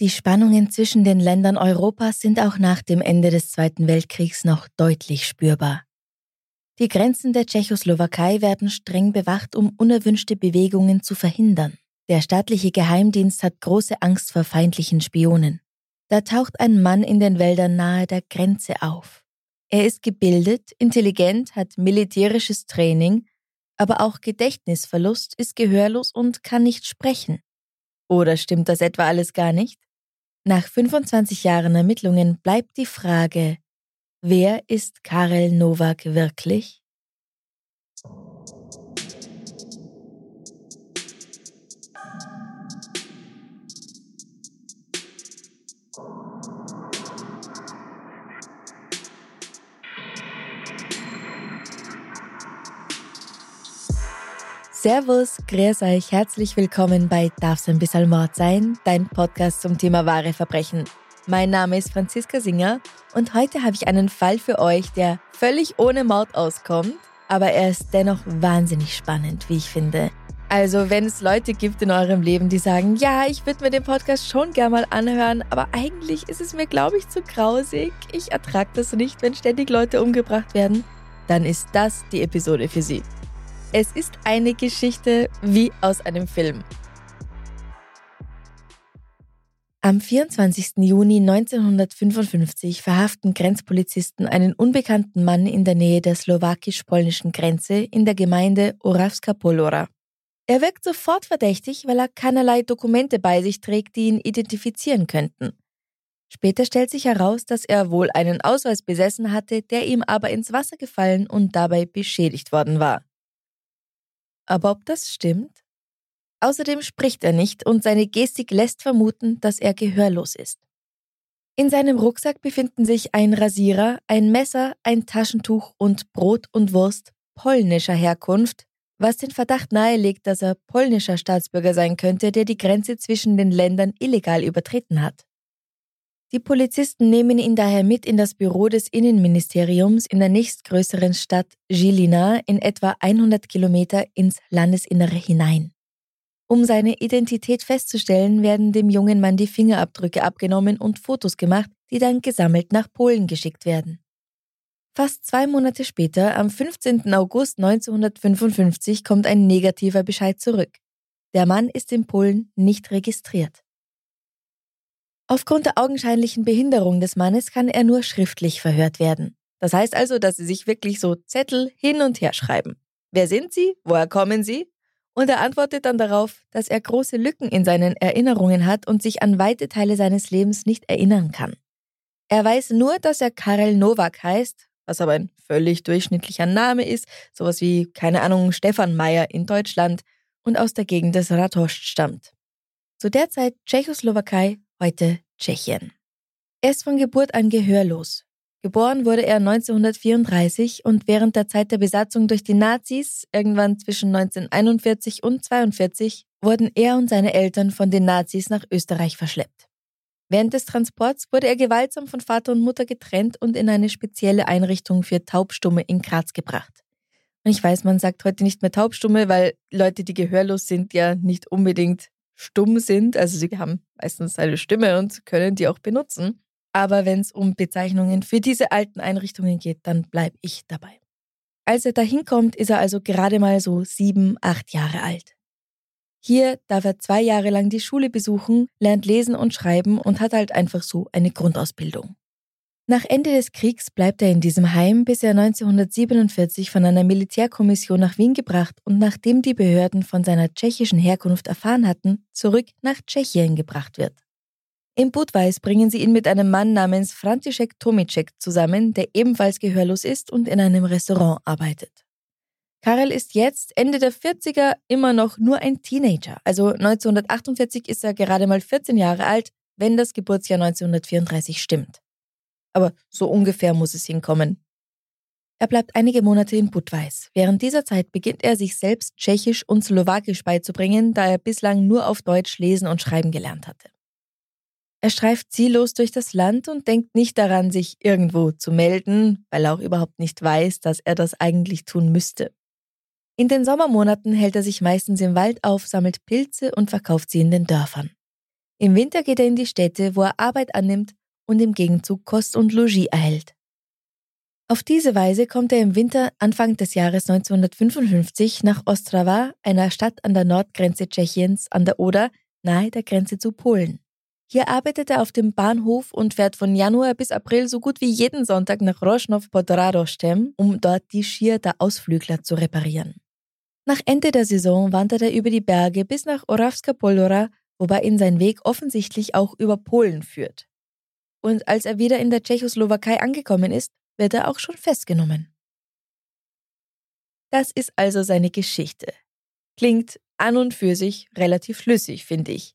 Die Spannungen zwischen den Ländern Europas sind auch nach dem Ende des Zweiten Weltkriegs noch deutlich spürbar. Die Grenzen der Tschechoslowakei werden streng bewacht, um unerwünschte Bewegungen zu verhindern. Der staatliche Geheimdienst hat große Angst vor feindlichen Spionen. Da taucht ein Mann in den Wäldern nahe der Grenze auf. Er ist gebildet, intelligent, hat militärisches Training, aber auch Gedächtnisverlust, ist gehörlos und kann nicht sprechen. Oder stimmt das etwa alles gar nicht? Nach 25 Jahren Ermittlungen bleibt die Frage, wer ist Karel Nowak wirklich? Servus, grüß euch, herzlich willkommen bei Darf's ein bisschen Mord sein, dein Podcast zum Thema wahre Verbrechen. Mein Name ist Franziska Singer und heute habe ich einen Fall für euch, der völlig ohne Mord auskommt, aber er ist dennoch wahnsinnig spannend, wie ich finde. Also, wenn es Leute gibt in eurem Leben, die sagen, ja, ich würde mir den Podcast schon gerne mal anhören, aber eigentlich ist es mir, glaube ich, zu grausig. Ich ertrage das nicht, wenn ständig Leute umgebracht werden, dann ist das die Episode für sie. Es ist eine Geschichte wie aus einem Film. Am 24. Juni 1955 verhaften Grenzpolizisten einen unbekannten Mann in der Nähe der slowakisch-polnischen Grenze in der Gemeinde Orawska Polora. Er wirkt sofort verdächtig, weil er keinerlei Dokumente bei sich trägt, die ihn identifizieren könnten. Später stellt sich heraus, dass er wohl einen Ausweis besessen hatte, der ihm aber ins Wasser gefallen und dabei beschädigt worden war. Aber ob das stimmt? Außerdem spricht er nicht und seine Gestik lässt vermuten, dass er gehörlos ist. In seinem Rucksack befinden sich ein Rasierer, ein Messer, ein Taschentuch und Brot und Wurst polnischer Herkunft, was den Verdacht nahelegt, dass er polnischer Staatsbürger sein könnte, der die Grenze zwischen den Ländern illegal übertreten hat. Die Polizisten nehmen ihn daher mit in das Büro des Innenministeriums in der nächstgrößeren Stadt Žilina in etwa 100 Kilometer ins Landesinnere hinein. Um seine Identität festzustellen, werden dem jungen Mann die Fingerabdrücke abgenommen und Fotos gemacht, die dann gesammelt nach Polen geschickt werden. Fast zwei Monate später, am 15. August 1955, kommt ein negativer Bescheid zurück. Der Mann ist in Polen nicht registriert. Aufgrund der augenscheinlichen Behinderung des Mannes kann er nur schriftlich verhört werden. Das heißt also, dass sie sich wirklich so Zettel hin und her schreiben. Wer sind Sie? Woher kommen Sie? Und er antwortet dann darauf, dass er große Lücken in seinen Erinnerungen hat und sich an weite Teile seines Lebens nicht erinnern kann. Er weiß nur, dass er Karel Nowak heißt, was aber ein völlig durchschnittlicher Name ist, sowas wie, keine Ahnung, Stefan Meyer in Deutschland und aus der Gegend des Ratoscht stammt. Zu der Zeit Tschechoslowakei heute Tschechien. Er ist von Geburt an gehörlos. Geboren wurde er 1934 und während der Zeit der Besatzung durch die Nazis, irgendwann zwischen 1941 und 1942, wurden er und seine Eltern von den Nazis nach Österreich verschleppt. Während des Transports wurde er gewaltsam von Vater und Mutter getrennt und in eine spezielle Einrichtung für Taubstumme in Graz gebracht. Und ich weiß, man sagt heute nicht mehr Taubstumme, weil Leute, die gehörlos sind, ja nicht unbedingt stumm sind. Also sie haben meistens eine Stimme und können die auch benutzen. Aber wenn es um Bezeichnungen für diese alten Einrichtungen geht, dann bleibe ich dabei. Als er dahin kommt, ist er also gerade mal so sieben, acht Jahre alt. Hier darf er zwei Jahre lang die Schule besuchen, lernt lesen und schreiben und hat halt einfach so eine Grundausbildung. Nach Ende des Kriegs bleibt er in diesem Heim, bis er 1947 von einer Militärkommission nach Wien gebracht und nachdem die Behörden von seiner tschechischen Herkunft erfahren hatten, zurück nach Tschechien gebracht wird. In Budweis bringen sie ihn mit einem Mann namens František Tomicek zusammen, der ebenfalls gehörlos ist und in einem Restaurant arbeitet. Karel ist jetzt Ende der 40er immer noch nur ein Teenager. Also 1948 ist er gerade mal 14 Jahre alt, wenn das Geburtsjahr 1934 stimmt. Aber so ungefähr muss es hinkommen. Er bleibt einige Monate in Budweis. Während dieser Zeit beginnt er sich selbst Tschechisch und Slowakisch beizubringen, da er bislang nur auf Deutsch lesen und schreiben gelernt hatte. Er streift ziellos durch das Land und denkt nicht daran, sich irgendwo zu melden, weil er auch überhaupt nicht weiß, dass er das eigentlich tun müsste. In den Sommermonaten hält er sich meistens im Wald auf, sammelt Pilze und verkauft sie in den Dörfern. Im Winter geht er in die Städte, wo er Arbeit annimmt und im Gegenzug Kost und Logis erhält. Auf diese Weise kommt er im Winter Anfang des Jahres 1955 nach Ostrava, einer Stadt an der Nordgrenze Tschechiens an der Oder, nahe der Grenze zu Polen. Hier arbeitet er auf dem Bahnhof und fährt von Januar bis April so gut wie jeden Sonntag nach Roschnov pod Radostem, um dort die Skier der Ausflügler zu reparieren. Nach Ende der Saison wandert er über die Berge bis nach Oravska Polora, wobei ihn sein Weg offensichtlich auch über Polen führt. Und als er wieder in der Tschechoslowakei angekommen ist, wird er auch schon festgenommen. Das ist also seine Geschichte. Klingt an und für sich relativ schlüssig, finde ich.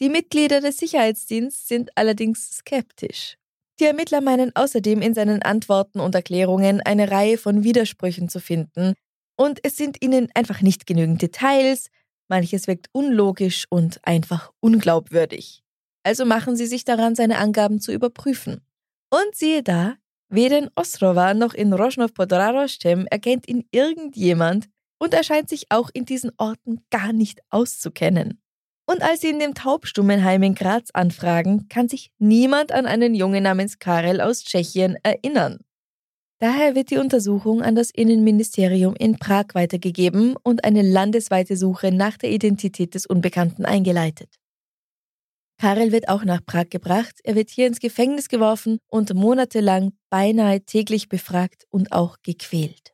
Die Mitglieder des Sicherheitsdienstes sind allerdings skeptisch. Die Ermittler meinen außerdem in seinen Antworten und Erklärungen eine Reihe von Widersprüchen zu finden, und es sind ihnen einfach nicht genügend Details, manches wirkt unlogisch und einfach unglaubwürdig. Also machen sie sich daran, seine Angaben zu überprüfen. Und siehe da, weder in Ostrova noch in Rosnov pod Radostem erkennt ihn irgendjemand und er scheint sich auch in diesen Orten gar nicht auszukennen. Und als sie in dem Taubstummenheim in Graz anfragen, kann sich niemand an einen Jungen namens Karel aus Tschechien erinnern. Daher wird die Untersuchung an das Innenministerium in Prag weitergegeben und eine landesweite Suche nach der Identität des Unbekannten eingeleitet. Karel wird auch nach Prag gebracht, er wird hier ins Gefängnis geworfen und monatelang beinahe täglich befragt und auch gequält.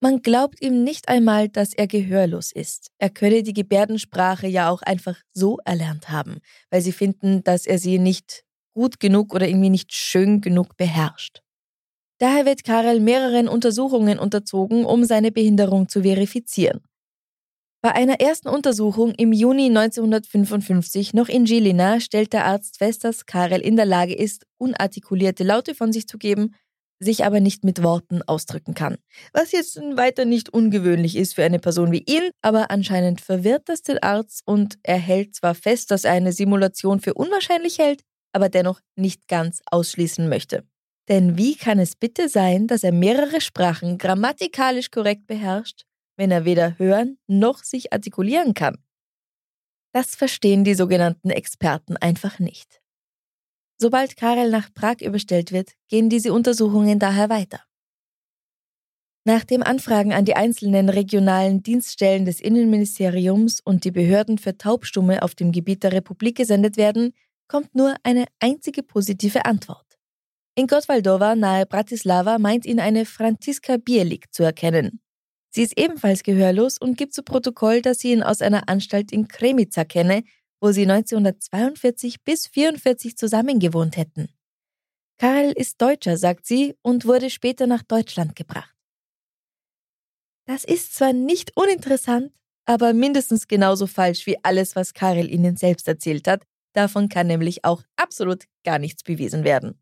Man glaubt ihm nicht einmal, dass er gehörlos ist. Er könne die Gebärdensprache ja auch einfach so erlernt haben, weil sie finden, dass er sie nicht gut genug oder irgendwie nicht schön genug beherrscht. Daher wird Karel mehreren Untersuchungen unterzogen, um seine Behinderung zu verifizieren. Bei einer ersten Untersuchung im Juni 1955 noch in Žilina stellt der Arzt fest, dass Karel in der Lage ist, unartikulierte Laute von sich zu geben sich aber nicht mit Worten ausdrücken kann. Was jetzt weiter nicht ungewöhnlich ist für eine Person wie ihn, aber anscheinend verwirrt das den Arzt und er hält zwar fest, dass er eine Simulation für unwahrscheinlich hält, aber dennoch nicht ganz ausschließen möchte. Denn wie kann es bitte sein, dass er mehrere Sprachen grammatikalisch korrekt beherrscht, wenn er weder hören noch sich artikulieren kann? Das verstehen die sogenannten Experten einfach nicht. Sobald Karel nach Prag überstellt wird, gehen diese Untersuchungen daher weiter. Nachdem Anfragen an die einzelnen regionalen Dienststellen des Innenministeriums und die Behörden für Taubstumme auf dem Gebiet der Republik gesendet werden, kommt nur eine einzige positive Antwort. In Gotwaldowa nahe Bratislava meint ihn eine Franziska Bielik zu erkennen. Sie ist ebenfalls gehörlos und gibt zu Protokoll, dass sie ihn aus einer Anstalt in Kremica kenne, wo sie 1942 bis 1944 zusammengewohnt hätten. Karl ist Deutscher, sagt sie, und wurde später nach Deutschland gebracht. Das ist zwar nicht uninteressant, aber mindestens genauso falsch wie alles, was Karel ihnen selbst erzählt hat. Davon kann nämlich auch absolut gar nichts bewiesen werden.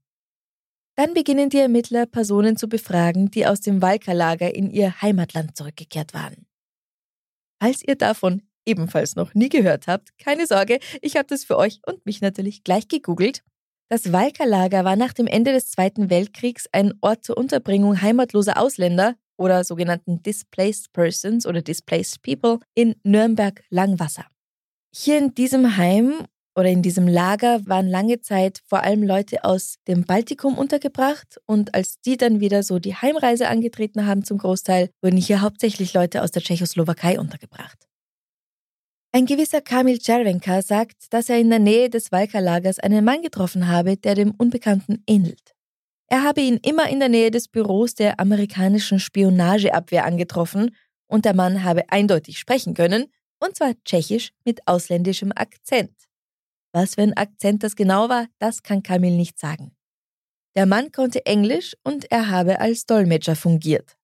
Dann beginnen die Ermittler, Personen zu befragen, die aus dem Walkerlager in ihr Heimatland zurückgekehrt waren. Falls ihr davon ebenfalls noch nie gehört habt, keine Sorge, ich habe das für euch und mich natürlich gleich gegoogelt. Das Walkerlager war nach dem Ende des Zweiten Weltkriegs ein Ort zur Unterbringung heimatloser Ausländer oder sogenannten Displaced Persons oder Displaced People in Nürnberg-Langwasser. Hier in diesem Heim oder in diesem Lager waren lange Zeit vor allem Leute aus dem Baltikum untergebracht und als die dann wieder so die Heimreise angetreten haben zum Großteil, wurden hier hauptsächlich Leute aus der Tschechoslowakei untergebracht. Ein gewisser Kamil Czerwenka sagt, dass er in der Nähe des Walkerlagers einen Mann getroffen habe, der dem Unbekannten ähnelt. Er habe ihn immer in der Nähe des Büros der amerikanischen Spionageabwehr angetroffen und der Mann habe eindeutig sprechen können, und zwar tschechisch mit ausländischem Akzent. Was für ein Akzent das genau war, das kann Kamil nicht sagen. Der Mann konnte Englisch und er habe als Dolmetscher fungiert.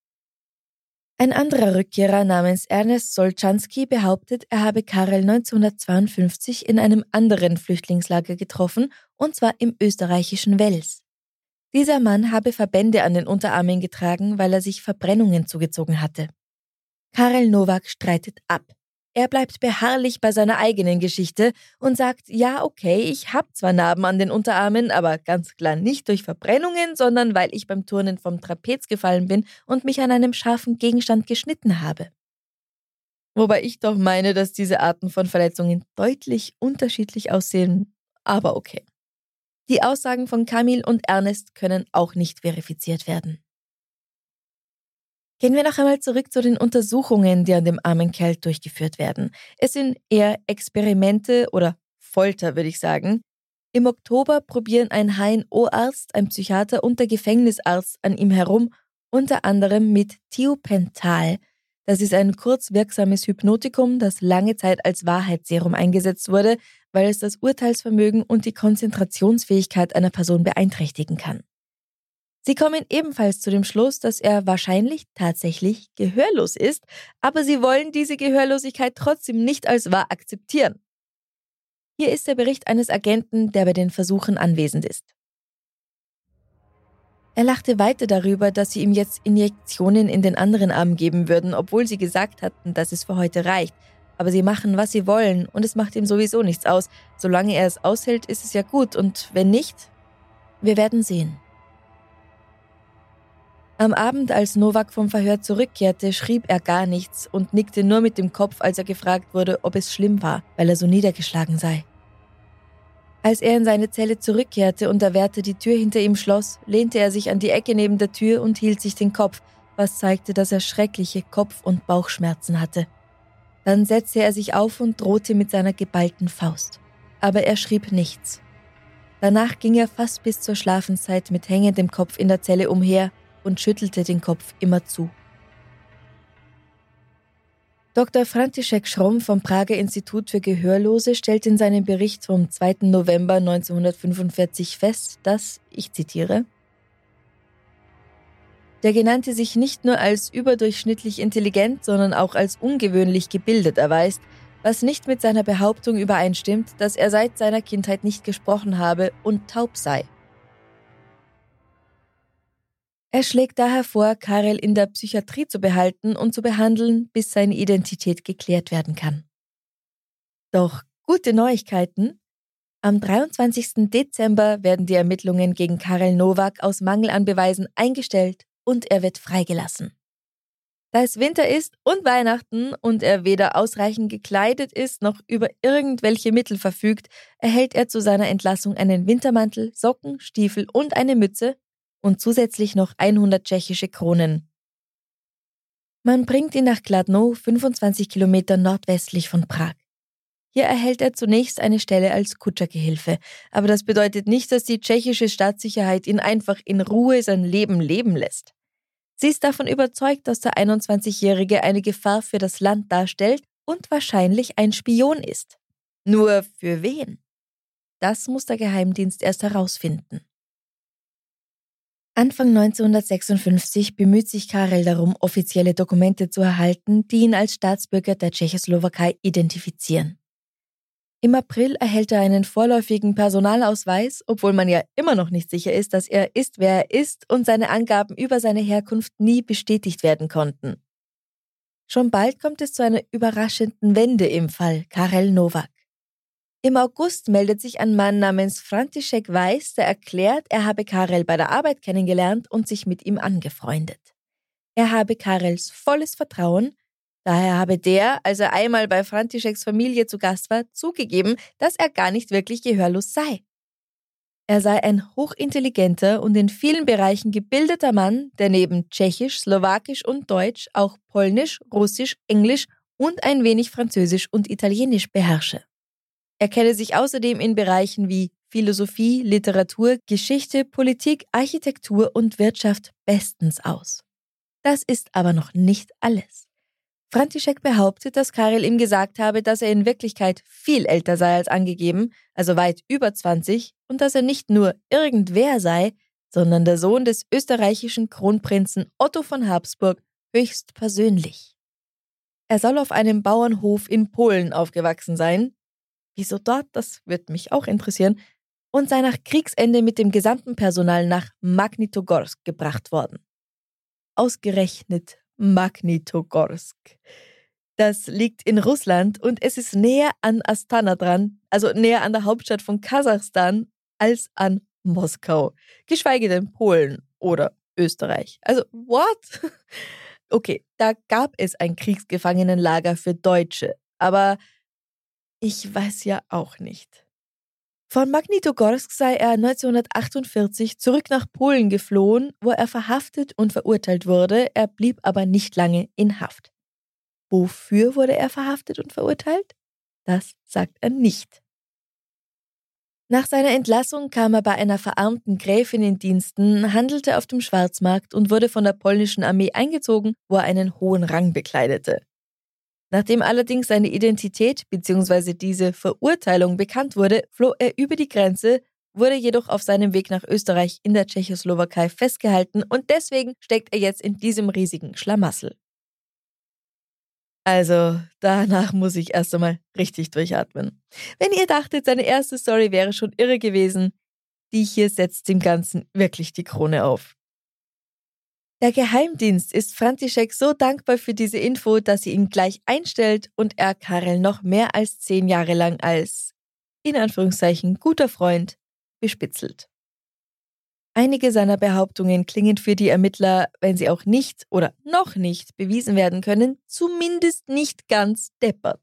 Ein anderer Rückkehrer namens Ernest Solczanski behauptet, er habe Karel 1952 in einem anderen Flüchtlingslager getroffen, und zwar im österreichischen Wels. Dieser Mann habe Verbände an den Unterarmen getragen, weil er sich Verbrennungen zugezogen hatte. Karel Nowak streitet ab. Er bleibt beharrlich bei seiner eigenen Geschichte und sagt, ja, okay, ich habe zwar Narben an den Unterarmen, aber ganz klar nicht durch Verbrennungen, sondern weil ich beim Turnen vom Trapez gefallen bin und mich an einem scharfen Gegenstand geschnitten habe. Wobei ich doch meine, dass diese Arten von Verletzungen deutlich unterschiedlich aussehen, aber okay. Die Aussagen von Camille und Ernest können auch nicht verifiziert werden. Gehen wir noch einmal zurück zu den Untersuchungen, die an dem armen Kerl durchgeführt werden. Es sind eher Experimente oder Folter, würde ich sagen. Im Oktober probieren ein HNO-Arzt, ein Psychiater und der Gefängnisarzt an ihm herum, unter anderem mit Thiopental. Das ist ein kurzwirksames Hypnotikum, das lange Zeit als Wahrheitsserum eingesetzt wurde, weil es das Urteilsvermögen und die Konzentrationsfähigkeit einer Person beeinträchtigen kann. Sie kommen ebenfalls zu dem Schluss, dass er wahrscheinlich tatsächlich gehörlos ist, aber sie wollen diese Gehörlosigkeit trotzdem nicht als wahr akzeptieren. Hier ist der Bericht eines Agenten, der bei den Versuchen anwesend ist. Er lachte weiter darüber, dass sie ihm jetzt Injektionen in den anderen Arm geben würden, obwohl sie gesagt hatten, dass es für heute reicht. Aber sie machen, was sie wollen, und es macht ihm sowieso nichts aus. Solange er es aushält, ist es ja gut, und wenn nicht, wir werden sehen. Am Abend, als Novak vom Verhör zurückkehrte, schrieb er gar nichts und nickte nur mit dem Kopf, als er gefragt wurde, ob es schlimm war, weil er so niedergeschlagen sei. Als er in seine Zelle zurückkehrte und der Wärter die Tür hinter ihm schloss, lehnte er sich an die Ecke neben der Tür und hielt sich den Kopf, was zeigte, dass er schreckliche Kopf- und Bauchschmerzen hatte. Dann setzte er sich auf und drohte mit seiner geballten Faust. Aber er schrieb nichts. Danach ging er fast bis zur Schlafenszeit mit hängendem Kopf in der Zelle umher und schüttelte den Kopf immerzu. Dr. František Schromm vom Prager Institut für Gehörlose stellt in seinem Bericht vom 2. November 1945 fest, dass, ich zitiere, der Genannte sich nicht nur als überdurchschnittlich intelligent, sondern auch als ungewöhnlich gebildet erweist, was nicht mit seiner Behauptung übereinstimmt, dass er seit seiner Kindheit nicht gesprochen habe und taub sei. Er schlägt daher vor, Karel in der Psychiatrie zu behalten und zu behandeln, bis seine Identität geklärt werden kann. Doch gute Neuigkeiten. Am 23. Dezember werden die Ermittlungen gegen Karel Nowak aus Mangel an Beweisen eingestellt und er wird freigelassen. Da es Winter ist und Weihnachten und er weder ausreichend gekleidet ist noch über irgendwelche Mittel verfügt, erhält er zu seiner Entlassung einen Wintermantel, Socken, Stiefel und eine Mütze, und zusätzlich noch 100 tschechische Kronen. Man bringt ihn nach Kladno, 25 Kilometer nordwestlich von Prag. Hier erhält er zunächst eine Stelle als Kutschergehilfe, aber das bedeutet nicht, dass die tschechische Staatssicherheit ihn einfach in Ruhe sein Leben leben lässt. Sie ist davon überzeugt, dass der 21-Jährige eine Gefahr für das Land darstellt und wahrscheinlich ein Spion ist. Nur für wen? Das muss der Geheimdienst erst herausfinden. Anfang 1956 bemüht sich Karel darum, offizielle Dokumente zu erhalten, die ihn als Staatsbürger der Tschechoslowakei identifizieren. Im April erhält er einen vorläufigen Personalausweis, obwohl man ja immer noch nicht sicher ist, dass er ist, wer er ist und seine Angaben über seine Herkunft nie bestätigt werden konnten. Schon bald kommt es zu einer überraschenden Wende im Fall Karel Nowak. Im August meldet sich ein Mann namens František Weiß, der erklärt, er habe Karel bei der Arbeit kennengelernt und sich mit ihm angefreundet. Er habe Karels volles Vertrauen, daher habe der, als er einmal bei Františeks Familie zu Gast war, zugegeben, dass er gar nicht wirklich gehörlos sei. Er sei ein hochintelligenter und in vielen Bereichen gebildeter Mann, der neben Tschechisch, Slowakisch und Deutsch auch Polnisch, Russisch, Englisch und ein wenig Französisch und Italienisch beherrsche. Er kenne sich außerdem in Bereichen wie Philosophie, Literatur, Geschichte, Politik, Architektur und Wirtschaft bestens aus. Das ist aber noch nicht alles. František behauptet, dass Karel ihm gesagt habe, dass er in Wirklichkeit viel älter sei als angegeben, also weit über 20, und dass er nicht nur irgendwer sei, sondern der Sohn des österreichischen Kronprinzen Otto von Habsburg höchst persönlich. Er soll auf einem Bauernhof in Polen aufgewachsen sein. Wieso dort? Das wird mich auch interessieren. Und sei nach Kriegsende mit dem gesamten Personal nach Magnitogorsk gebracht worden. Ausgerechnet Magnitogorsk. Das liegt in Russland und es ist näher an Astana dran, also näher an der Hauptstadt von Kasachstan, als an Moskau. Geschweige denn Polen oder Österreich. Also, what? Okay, da gab es ein Kriegsgefangenenlager für Deutsche, aber ich weiß ja auch nicht. Von Magnitogorsk sei er 1948 zurück nach Polen geflohen, wo er verhaftet und verurteilt wurde, er blieb aber nicht lange in Haft. Wofür wurde er verhaftet und verurteilt? Das sagt er nicht. Nach seiner Entlassung kam er bei einer verarmten Gräfin in Diensten, handelte auf dem Schwarzmarkt und wurde von der polnischen Armee eingezogen, wo er einen hohen Rang bekleidete. Nachdem allerdings seine Identität bzw. diese Verurteilung bekannt wurde, floh er über die Grenze, wurde jedoch auf seinem Weg nach Österreich in der Tschechoslowakei festgehalten und deswegen steckt er jetzt in diesem riesigen Schlamassel. Also, danach muss ich erst einmal richtig durchatmen. Wenn ihr dachtet, seine erste Story wäre schon irre gewesen, die hier setzt dem Ganzen wirklich die Krone auf. Der Geheimdienst ist František so dankbar für diese Info, dass sie ihn gleich einstellt und er Karel noch mehr als zehn Jahre lang als, in Anführungszeichen, guter Freund bespitzelt. Einige seiner Behauptungen klingen für die Ermittler, wenn sie auch nicht oder noch nicht bewiesen werden können, zumindest nicht ganz deppert.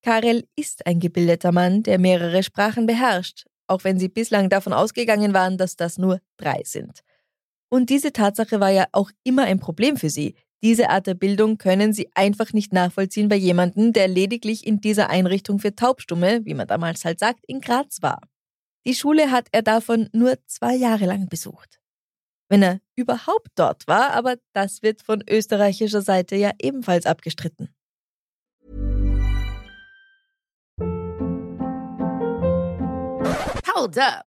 Karel ist ein gebildeter Mann, der mehrere Sprachen beherrscht, auch wenn sie bislang davon ausgegangen waren, dass das nur drei sind. Und diese Tatsache war ja auch immer ein Problem für sie. Diese Art der Bildung können sie einfach nicht nachvollziehen bei jemandem, der lediglich in dieser Einrichtung für Taubstumme, wie man damals halt sagt, in Graz war. Die Schule hat er davon nur zwei Jahre lang besucht. Wenn er überhaupt dort war, aber das wird von österreichischer Seite ja ebenfalls abgestritten. Hold up.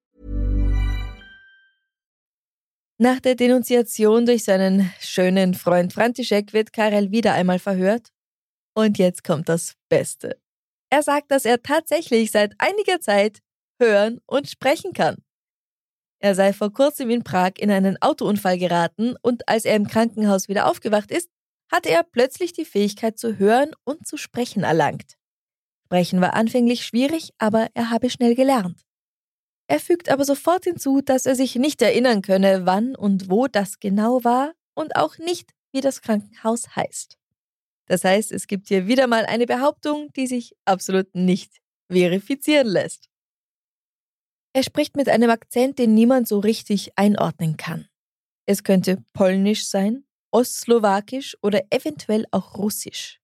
Nach der Denunziation durch seinen schönen Freund František wird Karel wieder einmal verhört. Und jetzt kommt das Beste. Er sagt, dass er tatsächlich seit einiger Zeit hören und sprechen kann. Er sei vor kurzem in Prag in einen Autounfall geraten und als er im Krankenhaus wieder aufgewacht ist, hatte er plötzlich die Fähigkeit zu hören und zu sprechen erlangt. Sprechen war anfänglich schwierig, aber er habe schnell gelernt. Er fügt aber sofort hinzu, dass er sich nicht erinnern könne, wann und wo das genau war und auch nicht, wie das Krankenhaus heißt. Das heißt, es gibt hier wieder mal eine Behauptung, die sich absolut nicht verifizieren lässt. Er spricht mit einem Akzent, den niemand so richtig einordnen kann. Es könnte polnisch sein, ostslowakisch oder eventuell auch russisch.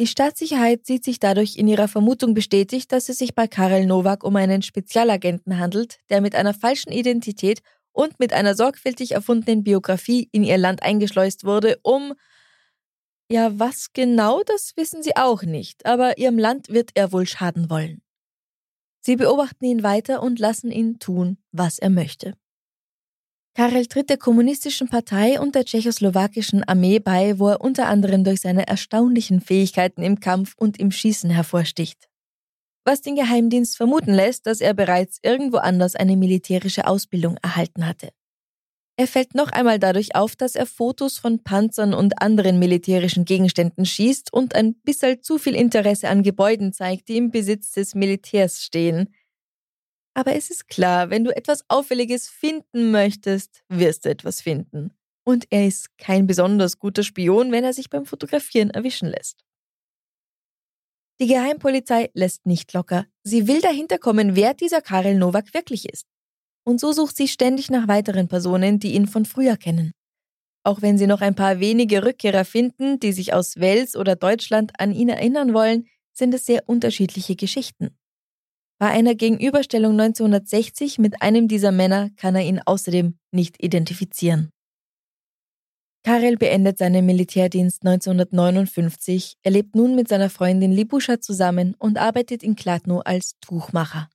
Die Staatssicherheit sieht sich dadurch in ihrer Vermutung bestätigt, dass es sich bei Karel Nowak um einen Spezialagenten handelt, der mit einer falschen Identität und mit einer sorgfältig erfundenen Biografie in ihr Land eingeschleust wurde, um ja, was genau, das wissen sie auch nicht, aber ihrem Land wird er wohl schaden wollen. Sie beobachten ihn weiter und lassen ihn tun, was er möchte. Karel tritt der kommunistischen Partei und der tschechoslowakischen Armee bei, wo er unter anderem durch seine erstaunlichen Fähigkeiten im Kampf und im Schießen hervorsticht. Was den Geheimdienst vermuten lässt, dass er bereits irgendwo anders eine militärische Ausbildung erhalten hatte. Er fällt noch einmal dadurch auf, dass er Fotos von Panzern und anderen militärischen Gegenständen schießt und ein bisschen zu viel Interesse an Gebäuden zeigt, die im Besitz des Militärs stehen. Aber es ist klar, wenn du etwas Auffälliges finden möchtest, wirst du etwas finden. Und er ist kein besonders guter Spion, wenn er sich beim Fotografieren erwischen lässt. Die Geheimpolizei lässt nicht locker. Sie will dahinter kommen, wer dieser Karel Nowak wirklich ist und so sucht sie ständig nach weiteren Personen, die ihn von früher kennen. Auch wenn sie noch ein paar wenige Rückkehrer finden, die sich aus Wels oder Deutschland an ihn erinnern wollen, sind es sehr unterschiedliche Geschichten. Bei einer Gegenüberstellung 1960 mit einem dieser Männer kann er ihn außerdem nicht identifizieren. Karel beendet seinen Militärdienst 1959, er lebt nun mit seiner Freundin Libuscha zusammen und arbeitet in Kladno als Tuchmacher.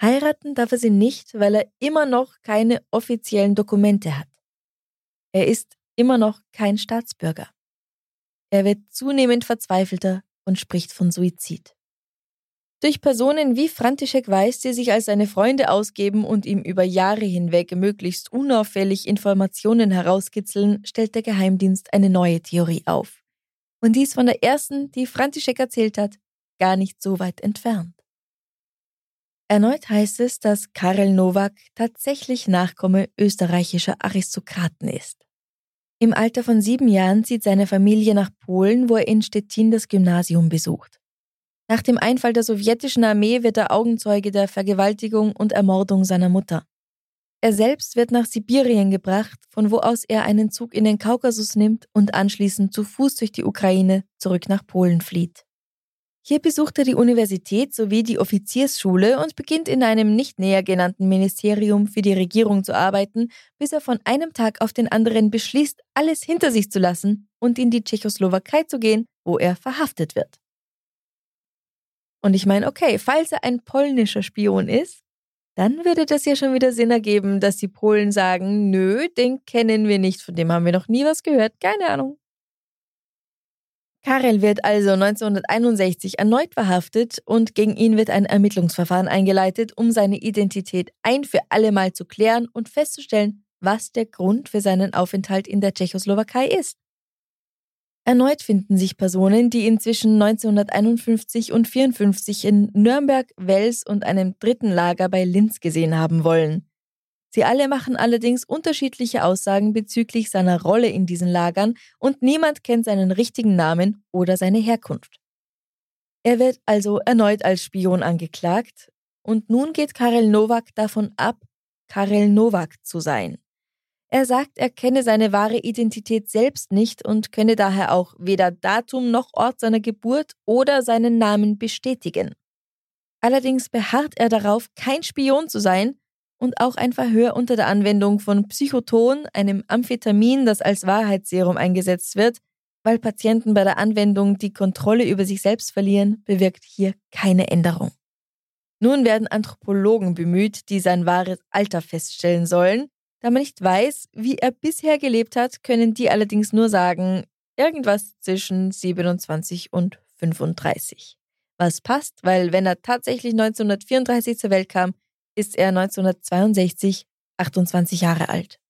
Heiraten darf er sie nicht, weil er immer noch keine offiziellen Dokumente hat. Er ist immer noch kein Staatsbürger. Er wird zunehmend verzweifelter und spricht von Suizid. Durch Personen wie František Weiß, die sich als seine Freunde ausgeben und ihm über Jahre hinweg möglichst unauffällig Informationen herauskitzeln, stellt der Geheimdienst eine neue Theorie auf. Und dies von der ersten, die František erzählt hat, gar nicht so weit entfernt. Erneut heißt es, dass Karel Nowak tatsächlich Nachkomme österreichischer Aristokraten ist. Im Alter von sieben Jahren zieht seine Familie nach Polen, wo er in Stettin das Gymnasium besucht. Nach dem Einfall der sowjetischen Armee wird er Augenzeuge der Vergewaltigung und Ermordung seiner Mutter. Er selbst wird nach Sibirien gebracht, von wo aus er einen Zug in den Kaukasus nimmt und anschließend zu Fuß durch die Ukraine zurück nach Polen flieht. Hier besucht er die Universität sowie die Offiziersschule und beginnt in einem nicht näher genannten Ministerium für die Regierung zu arbeiten, bis er von einem Tag auf den anderen beschließt, alles hinter sich zu lassen und in die Tschechoslowakei zu gehen, wo er verhaftet wird. Und ich meine, okay, falls er ein polnischer Spion ist, dann würde das ja schon wieder Sinn ergeben, dass die Polen sagen, nö, den kennen wir nicht, von dem haben wir noch nie was gehört, keine Ahnung. Karel wird also 1961 erneut verhaftet und gegen ihn wird ein Ermittlungsverfahren eingeleitet, um seine Identität ein für alle Mal zu klären und festzustellen, was der Grund für seinen Aufenthalt in der Tschechoslowakei ist. Erneut finden sich Personen, die ihn zwischen 1951 und 54 in Nürnberg, Wels und einem dritten Lager bei Linz gesehen haben wollen. Sie alle machen allerdings unterschiedliche Aussagen bezüglich seiner Rolle in diesen Lagern und niemand kennt seinen richtigen Namen oder seine Herkunft. Er wird also erneut als Spion angeklagt und nun geht Karel Nowak davon ab, Karel Nowak zu sein. Er sagt, er kenne seine wahre Identität selbst nicht und könne daher auch weder Datum noch Ort seiner Geburt oder seinen Namen bestätigen. Allerdings beharrt er darauf, kein Spion zu sein und auch ein Verhör unter der Anwendung von Psychoton, einem Amphetamin, das als Wahrheitsserum eingesetzt wird, weil Patienten bei der Anwendung die Kontrolle über sich selbst verlieren, bewirkt hier keine Änderung. Nun werden Anthropologen bemüht, die sein wahres Alter feststellen sollen. Da man nicht weiß, wie er bisher gelebt hat, können die allerdings nur sagen, irgendwas zwischen 27 und 35. Was passt, weil wenn er tatsächlich 1934 zur Welt kam, ist er 1962 28 Jahre alt.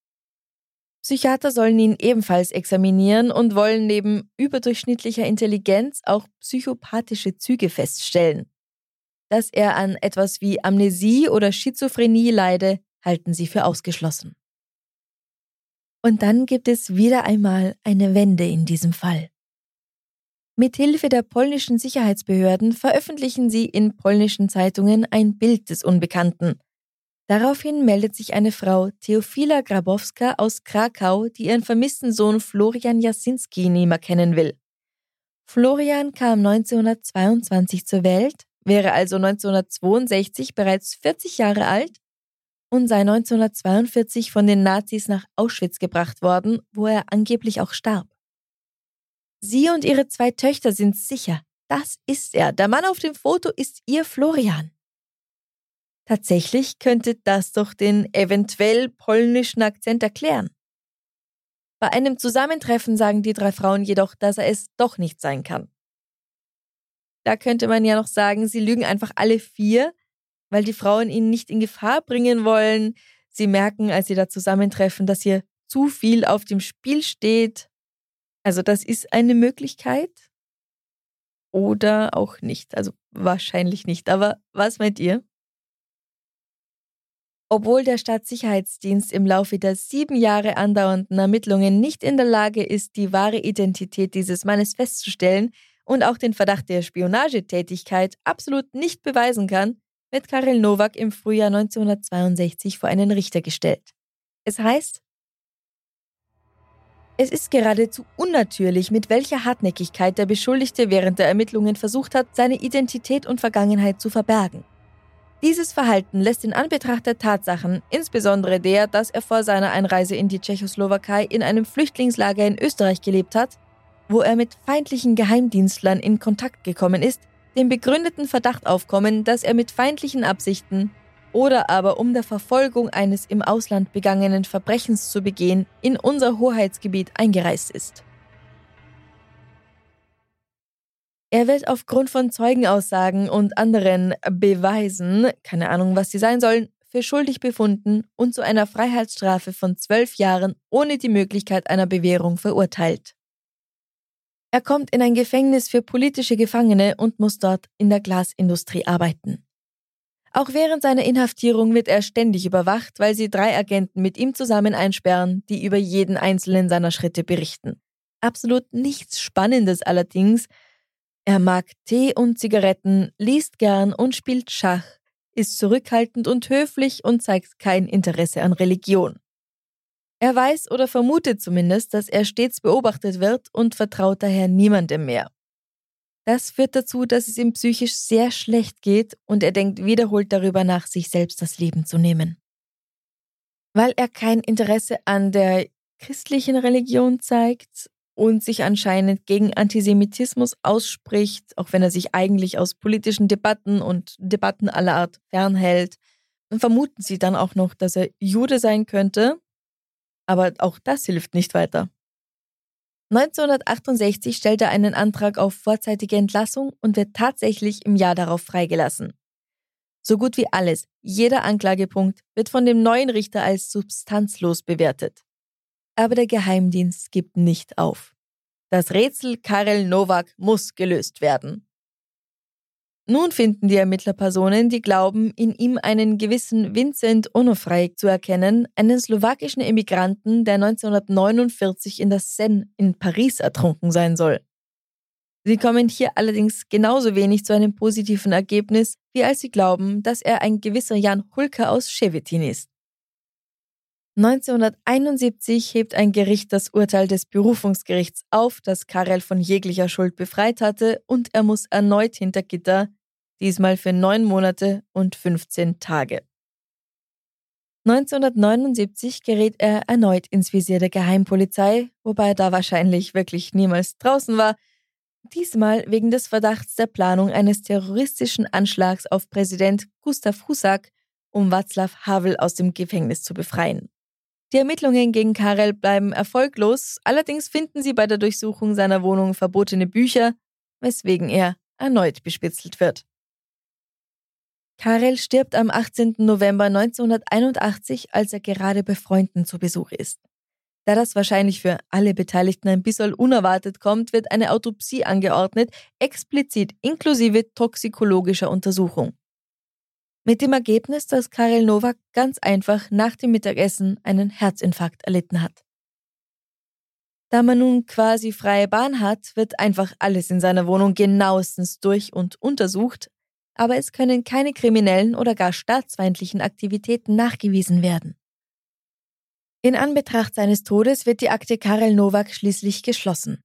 Psychiater sollen ihn ebenfalls examinieren und wollen neben überdurchschnittlicher Intelligenz auch psychopathische Züge feststellen. Dass er an etwas wie Amnesie oder Schizophrenie leide, halten sie für ausgeschlossen. Und dann gibt es wieder einmal eine Wende in diesem Fall. Mithilfe der polnischen Sicherheitsbehörden veröffentlichen sie in polnischen Zeitungen ein Bild des Unbekannten. Daraufhin meldet sich eine Frau, Teofila Grabowska aus Krakau, die ihren vermissten Sohn Florian Jasinski nimmer kennen will. Florian kam 1922 zur Welt, wäre also 1962 bereits 40 Jahre alt und sei 1942 von den Nazis nach Auschwitz gebracht worden, wo er angeblich auch starb. Sie und ihre zwei Töchter sind sicher. Das ist er. Der Mann auf dem Foto ist ihr Florian. Tatsächlich könnte das doch den eventuell polnischen Akzent erklären. Bei einem Zusammentreffen sagen die drei Frauen jedoch, dass er es doch nicht sein kann. Da könnte man ja noch sagen, sie lügen einfach alle vier, weil die Frauen ihn nicht in Gefahr bringen wollen. Sie merken, als sie da zusammentreffen, dass hier zu viel auf dem Spiel steht. Also das ist eine Möglichkeit. Oder auch nicht. Also wahrscheinlich nicht. Aber was meint ihr? Obwohl der Staatssicherheitsdienst im Laufe der sieben Jahre andauernden Ermittlungen nicht in der Lage ist, die wahre Identität dieses Mannes festzustellen und auch den Verdacht der Spionagetätigkeit absolut nicht beweisen kann, wird Karel Nowak im Frühjahr 1962 vor einen Richter gestellt. Es heißt, es ist geradezu unnatürlich, mit welcher Hartnäckigkeit der Beschuldigte während der Ermittlungen versucht hat, seine Identität und Vergangenheit zu verbergen. Dieses Verhalten lässt in Anbetracht der Tatsachen, insbesondere der, dass er vor seiner Einreise in die Tschechoslowakei in einem Flüchtlingslager in Österreich gelebt hat, wo er mit feindlichen Geheimdienstlern in Kontakt gekommen ist, den begründeten Verdacht aufkommen, dass er mit feindlichen Absichten oder aber um der Verfolgung eines im Ausland begangenen Verbrechens zu begehen, in unser Hoheitsgebiet eingereist ist. Er wird aufgrund von Zeugenaussagen und anderen Beweisen, keine Ahnung, was sie sein sollen, für schuldig befunden und zu einer Freiheitsstrafe von zwölf Jahren ohne die Möglichkeit einer Bewährung verurteilt. Er kommt in ein Gefängnis für politische Gefangene und muss dort in der Glasindustrie arbeiten. Auch während seiner Inhaftierung wird er ständig überwacht, weil sie drei Agenten mit ihm zusammen einsperren, die über jeden einzelnen seiner Schritte berichten. Absolut nichts Spannendes allerdings, er mag Tee und Zigaretten, liest gern und spielt Schach, ist zurückhaltend und höflich und zeigt kein Interesse an Religion. Er weiß oder vermutet zumindest, dass er stets beobachtet wird und vertraut daher niemandem mehr. Das führt dazu, dass es ihm psychisch sehr schlecht geht und er denkt wiederholt darüber nach, sich selbst das Leben zu nehmen. Weil er kein Interesse an der christlichen Religion zeigt und sich anscheinend gegen Antisemitismus ausspricht, auch wenn er sich eigentlich aus politischen Debatten und Debatten aller Art fernhält. Vermuten sie dann auch noch, dass er Jude sein könnte, aber auch das hilft nicht weiter. 1968 stellt er einen Antrag auf vorzeitige Entlassung und wird tatsächlich im Jahr darauf freigelassen. So gut wie alles, jeder Anklagepunkt wird von dem neuen Richter als substanzlos bewertet. Aber der Geheimdienst gibt nicht auf. Das Rätsel Karel Nowak muss gelöst werden. Nun finden die Ermittler Personen, die glauben, in ihm einen gewissen Vincent Onofrei zu erkennen, einen slowakischen Emigranten, der 1949 in der Seine in Paris ertrunken sein soll. Sie kommen hier allerdings genauso wenig zu einem positiven Ergebnis, wie als sie glauben, dass er ein gewisser Jan Hulker aus Schewetin ist. 1971 hebt ein Gericht das Urteil des Berufungsgerichts auf, das Karel von jeglicher Schuld befreit hatte, und er muss erneut hinter Gitter, diesmal für neun Monate und 15 Tage. 1979 gerät er erneut ins Visier der Geheimpolizei, wobei er da wahrscheinlich wirklich niemals draußen war, diesmal wegen des Verdachts der Planung eines terroristischen Anschlags auf Präsident Gustav Husak, um Václav Havel aus dem Gefängnis zu befreien. Die Ermittlungen gegen Karel bleiben erfolglos, allerdings finden sie bei der Durchsuchung seiner Wohnung verbotene Bücher, weswegen er erneut bespitzelt wird. Karel stirbt am 18. November 1981, als er gerade bei Freunden zu Besuch ist. Da das wahrscheinlich für alle Beteiligten ein bisschen unerwartet kommt, wird eine Autopsie angeordnet, explizit inklusive toxikologischer Untersuchung. Mit dem Ergebnis, dass Karel Nowak ganz einfach nach dem Mittagessen einen Herzinfarkt erlitten hat. Da man nun quasi freie Bahn hat, wird einfach alles in seiner Wohnung genauestens durch und untersucht, aber es können keine kriminellen oder gar staatsfeindlichen Aktivitäten nachgewiesen werden. In Anbetracht seines Todes wird die Akte Karel Nowak schließlich geschlossen.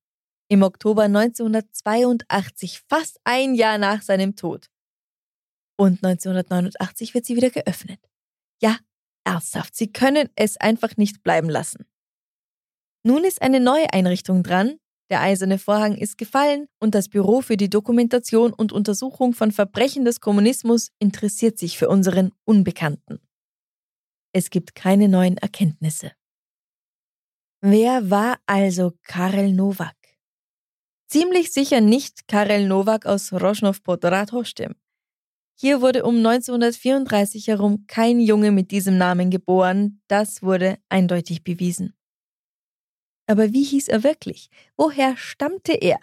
Im Oktober 1982, fast ein Jahr nach seinem Tod, und 1989 wird sie wieder geöffnet. Ja, ernsthaft, sie können es einfach nicht bleiben lassen. Nun ist eine neue Einrichtung dran, der eiserne Vorhang ist gefallen und das Büro für die Dokumentation und Untersuchung von Verbrechen des Kommunismus interessiert sich für unseren Unbekannten. Es gibt keine neuen Erkenntnisse. Wer war also Karel Nowak? Ziemlich sicher nicht Karel Nowak aus Rosnov pod Radhoštěm. Hier wurde um 1934 herum kein Junge mit diesem Namen geboren, das wurde eindeutig bewiesen. Aber wie hieß er wirklich? Woher stammte er?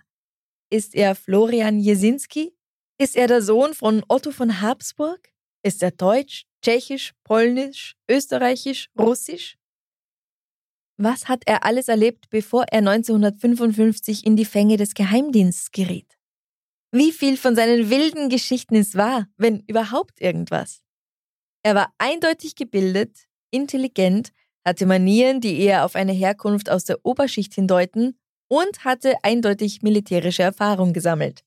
Ist er Florian Jesinski? Ist er der Sohn von Otto von Habsburg? Ist er deutsch, tschechisch, polnisch, österreichisch, russisch? Was hat er alles erlebt, bevor er 1955 in die Fänge des Geheimdienstes geriet? Wie viel von seinen wilden Geschichten ist wahr, wenn überhaupt irgendwas? Er war eindeutig gebildet, intelligent, hatte Manieren, die eher auf eine Herkunft aus der Oberschicht hindeuten und hatte eindeutig militärische Erfahrung gesammelt.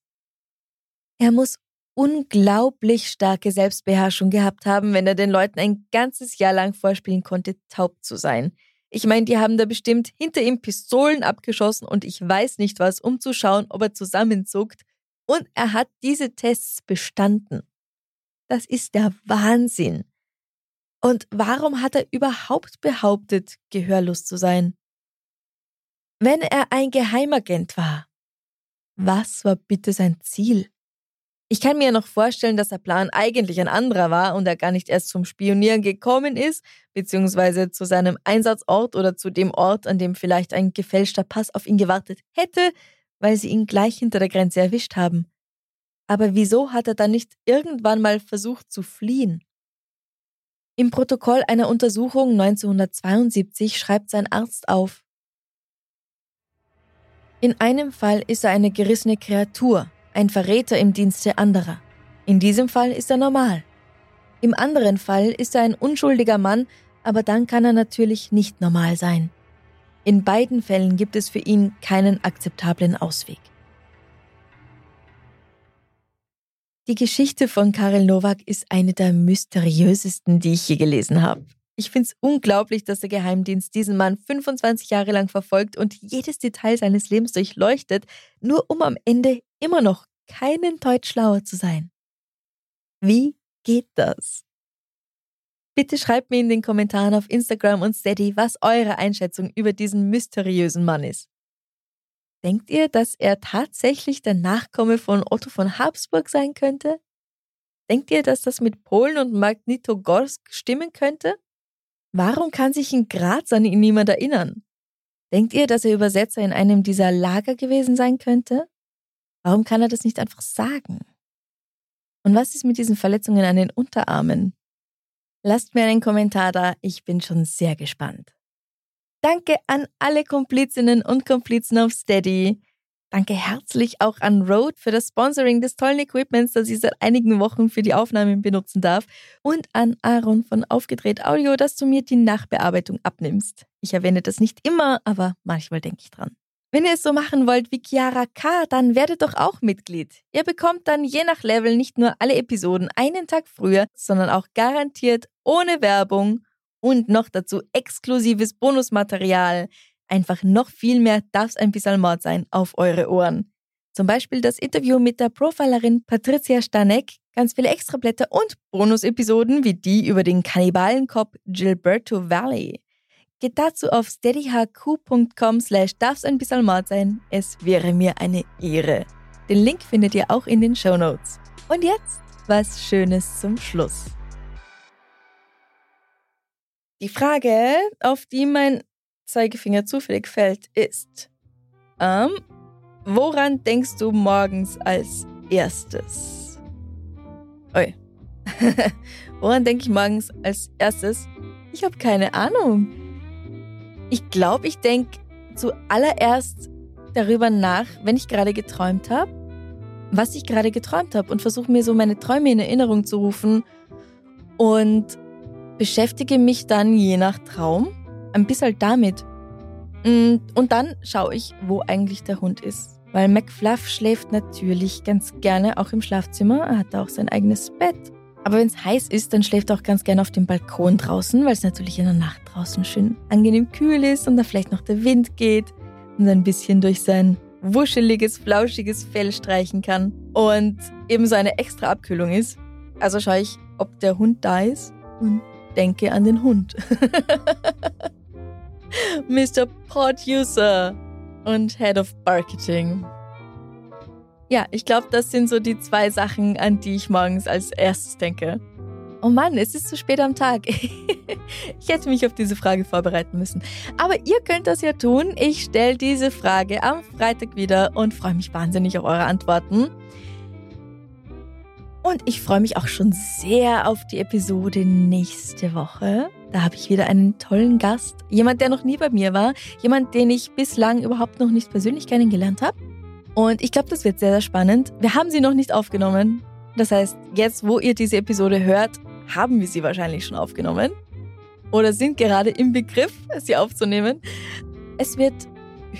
Er muss unglaublich starke Selbstbeherrschung gehabt haben, wenn er den Leuten ein ganzes Jahr lang vorspielen konnte, taub zu sein. Ich meine, die haben da bestimmt hinter ihm Pistolen abgeschossen und ich weiß nicht was, um zu schauen, ob er zusammenzuckt und er hat diese Tests bestanden. Das ist der Wahnsinn. Und warum hat er überhaupt behauptet, gehörlos zu sein? Wenn er ein Geheimagent war, was war bitte sein Ziel? Ich kann mir noch vorstellen, dass der Plan eigentlich ein anderer war und er gar nicht erst zum Spionieren gekommen ist, beziehungsweise zu seinem Einsatzort oder zu dem Ort, an dem vielleicht ein gefälschter Pass auf ihn gewartet hätte, weil sie ihn gleich hinter der Grenze erwischt haben. Aber wieso hat er dann nicht irgendwann mal versucht zu fliehen? Im Protokoll einer Untersuchung 1972 schreibt sein Arzt auf, in einem Fall ist er eine gerissene Kreatur, ein Verräter im Dienste anderer. In diesem Fall ist er normal. Im anderen Fall ist er ein unschuldiger Mann, aber dann kann er natürlich nicht normal sein. In beiden Fällen gibt es für ihn keinen akzeptablen Ausweg. Die Geschichte von Karel Nowak ist eine der mysteriösesten, die ich je gelesen habe. Ich finde es unglaublich, dass der Geheimdienst diesen Mann 25 Jahre lang verfolgt und jedes Detail seines Lebens durchleuchtet, nur um am Ende immer noch keinen Deut schlauer zu sein. Wie geht das? Bitte schreibt mir in den Kommentaren auf Instagram und Steady, was eure Einschätzung über diesen mysteriösen Mann ist. Denkt ihr, dass er tatsächlich der Nachkomme von Otto von Habsburg sein könnte? Denkt ihr, dass das mit Polen und Magnitogorsk stimmen könnte? Warum kann sich in Graz an ihn niemand erinnern? Denkt ihr, dass er Übersetzer in einem dieser Lager gewesen sein könnte? Warum kann er das nicht einfach sagen? Und was ist mit diesen Verletzungen an den Unterarmen? Lasst mir einen Kommentar da, ich bin schon sehr gespannt. Danke an alle Komplizinnen und Komplizen auf Steady. Danke herzlich auch an Rode für das Sponsoring des tollen Equipments, das ich seit einigen Wochen für die Aufnahmen benutzen darf. Und an Aaron von Aufgedreht Audio, dass du mir die Nachbearbeitung abnimmst. Ich erwähne das nicht immer, aber manchmal denke ich dran. Wenn ihr es so machen wollt wie Chiara K., dann werdet doch auch Mitglied. Ihr bekommt dann je nach Level nicht nur alle Episoden einen Tag früher, sondern auch garantiert ohne Werbung und noch dazu exklusives Bonusmaterial. Einfach noch viel mehr darf es ein bisschen Mord sein auf eure Ohren. Zum Beispiel das Interview mit der Profilerin Patricia Stanek, ganz viele Extrablätter und Bonusepisoden wie die über den Kannibalenkopf Gilberto Valley. Geht dazu auf steadyhq.com slash darf's ein bisschen Mord sein. Es wäre mir eine Ehre. Den Link findet ihr auch in den Show Notes. Und jetzt was Schönes zum Schluss. Die Frage, auf die mein Zeigefinger zufällig fällt, ist, ähm, woran denkst du morgens als erstes? Oi. woran denke ich morgens als erstes? Ich habe keine Ahnung. Ich glaube, ich denke zuallererst darüber nach, wenn ich gerade geträumt habe, was ich gerade geträumt habe und versuche mir so meine Träume in Erinnerung zu rufen und beschäftige mich dann je nach Traum ein bisschen damit. Mm, und dann schaue ich, wo eigentlich der Hund ist. Weil McFluff schläft natürlich ganz gerne auch im Schlafzimmer. Er hat auch sein eigenes Bett. Aber wenn es heiß ist, dann schläft er auch ganz gerne auf dem Balkon draußen, weil es natürlich in der Nacht draußen schön angenehm kühl ist und da vielleicht noch der Wind geht und ein bisschen durch sein wuscheliges, flauschiges Fell streichen kann und eben so eine extra Abkühlung ist. Also schaue ich, ob der Hund da ist und denke an den Hund. Mr. Producer und Head of Marketing. Ja, ich glaube, das sind so die zwei Sachen, an die ich morgens als erstes denke. Oh Mann, es ist zu spät am Tag. ich hätte mich auf diese Frage vorbereiten müssen. Aber ihr könnt das ja tun. Ich stelle diese Frage am Freitag wieder und freue mich wahnsinnig auf eure Antworten. Und ich freue mich auch schon sehr auf die Episode nächste Woche. Da habe ich wieder einen tollen Gast. Jemand, der noch nie bei mir war. Jemand, den ich bislang überhaupt noch nicht persönlich kennengelernt habe. Und ich glaube, das wird sehr, sehr spannend. Wir haben sie noch nicht aufgenommen. Das heißt, jetzt, wo ihr diese Episode hört, haben wir sie wahrscheinlich schon aufgenommen. Oder sind gerade im Begriff, sie aufzunehmen. Es wird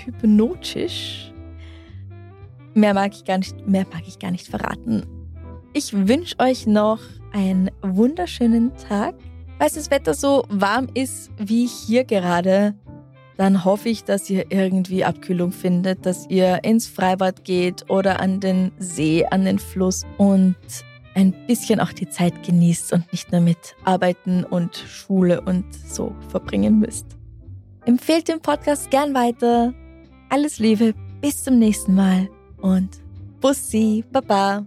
hypnotisch. Mehr mag ich gar nicht, mehr mag ich gar nicht verraten. Ich wünsche euch noch einen wunderschönen Tag. Falls das Wetter so warm ist wie hier gerade, dann hoffe ich, dass ihr irgendwie Abkühlung findet, dass ihr ins Freibad geht oder an den See, an den Fluss und ein bisschen auch die Zeit genießt und nicht nur mit Arbeiten und Schule und so verbringen müsst. Empfehlt den Podcast gern weiter. Alles Liebe, bis zum nächsten Mal und Bussi, Baba.